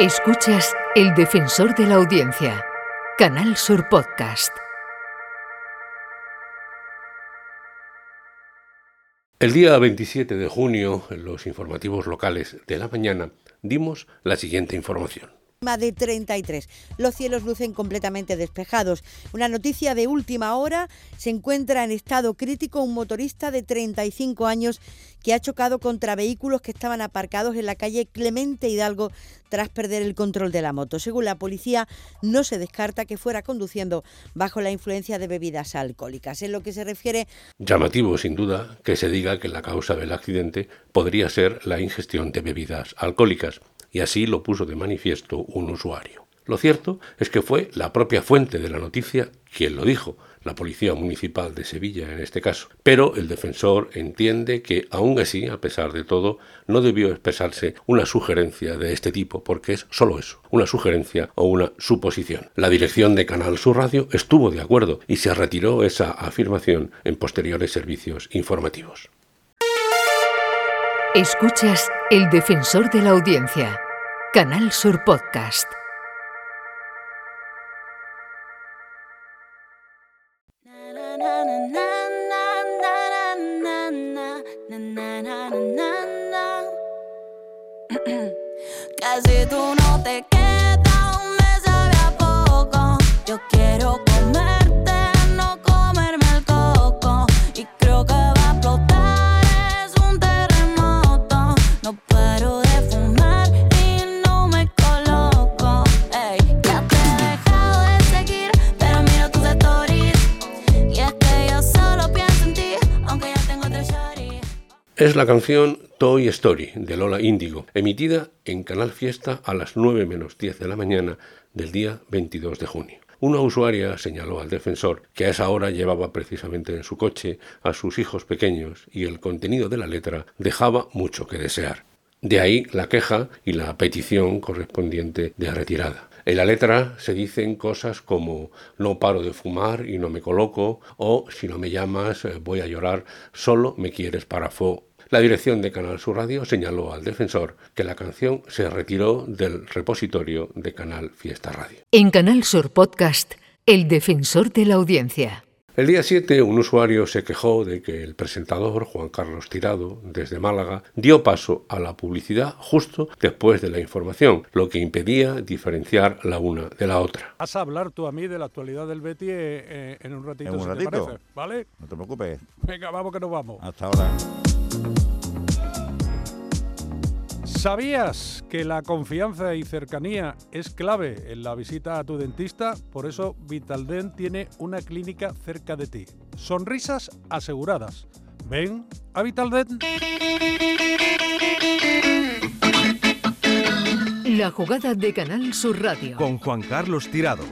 Escuchas El Defensor de la Audiencia, Canal Sur Podcast. El día 27 de junio, en los informativos locales de la mañana, dimos la siguiente información de 33. Los cielos lucen completamente despejados. Una noticia de última hora. Se encuentra en estado crítico un motorista de 35 años que ha chocado contra vehículos que estaban aparcados en la calle Clemente Hidalgo tras perder el control de la moto. Según la policía, no se descarta que fuera conduciendo bajo la influencia de bebidas alcohólicas. En lo que se refiere... Llamativo, sin duda, que se diga que la causa del accidente podría ser la ingestión de bebidas alcohólicas y así lo puso de manifiesto un usuario. Lo cierto es que fue la propia fuente de la noticia quien lo dijo, la Policía Municipal de Sevilla en este caso. Pero el defensor entiende que, aún así, a pesar de todo, no debió expresarse una sugerencia de este tipo, porque es solo eso, una sugerencia o una suposición. La dirección de Canal Sur Radio estuvo de acuerdo y se retiró esa afirmación en posteriores servicios informativos. Escuchas El Defensor de la Audiencia, Canal Sur Podcast. Casi tú no te quedas, me sabe a poco. Yo quiero Es la canción Toy Story de Lola Índigo, emitida en Canal Fiesta a las 9 menos 10 de la mañana del día 22 de junio. Una usuaria señaló al defensor que a esa hora llevaba precisamente en su coche a sus hijos pequeños y el contenido de la letra dejaba mucho que desear. De ahí la queja y la petición correspondiente de retirada. En la letra se dicen cosas como no paro de fumar y no me coloco o si no me llamas eh, voy a llorar, solo me quieres para fo la dirección de Canal Sur Radio señaló al defensor que la canción se retiró del repositorio de Canal Fiesta Radio. En Canal Sur Podcast, El Defensor de la Audiencia. El día 7, un usuario se quejó de que el presentador, Juan Carlos Tirado, desde Málaga, dio paso a la publicidad justo después de la información, lo que impedía diferenciar la una de la otra. Vas a hablar tú a mí de la actualidad del Betty eh, eh, en un ratito, ¿En un ratito? te parece, ¿vale? No te preocupes. Venga, vamos que nos vamos. Hasta ahora. ¿Sabías que la confianza y cercanía es clave en la visita a tu dentista? Por eso Vitaldent tiene una clínica cerca de ti. Sonrisas aseguradas. Ven a Vitaldent. La jugada de Canal Sur Radio. Con Juan Carlos Tirado.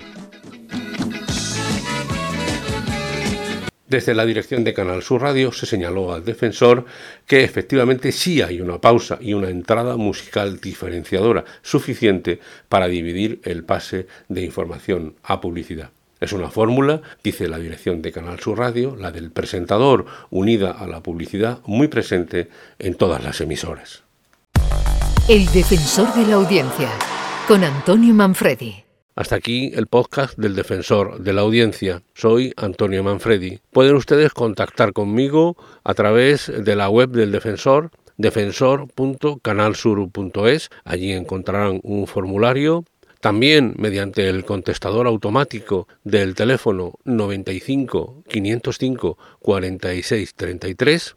Desde la dirección de Canal Sur Radio se señaló al defensor que efectivamente sí hay una pausa y una entrada musical diferenciadora suficiente para dividir el pase de información a publicidad. Es una fórmula, dice la dirección de Canal Sur Radio, la del presentador unida a la publicidad muy presente en todas las emisoras. El defensor de la audiencia, con Antonio Manfredi. Hasta aquí el podcast del defensor de la audiencia. Soy Antonio Manfredi. Pueden ustedes contactar conmigo a través de la web del defensor defensor.canalsur.es. Allí encontrarán un formulario también mediante el contestador automático del teléfono 95 505 46 33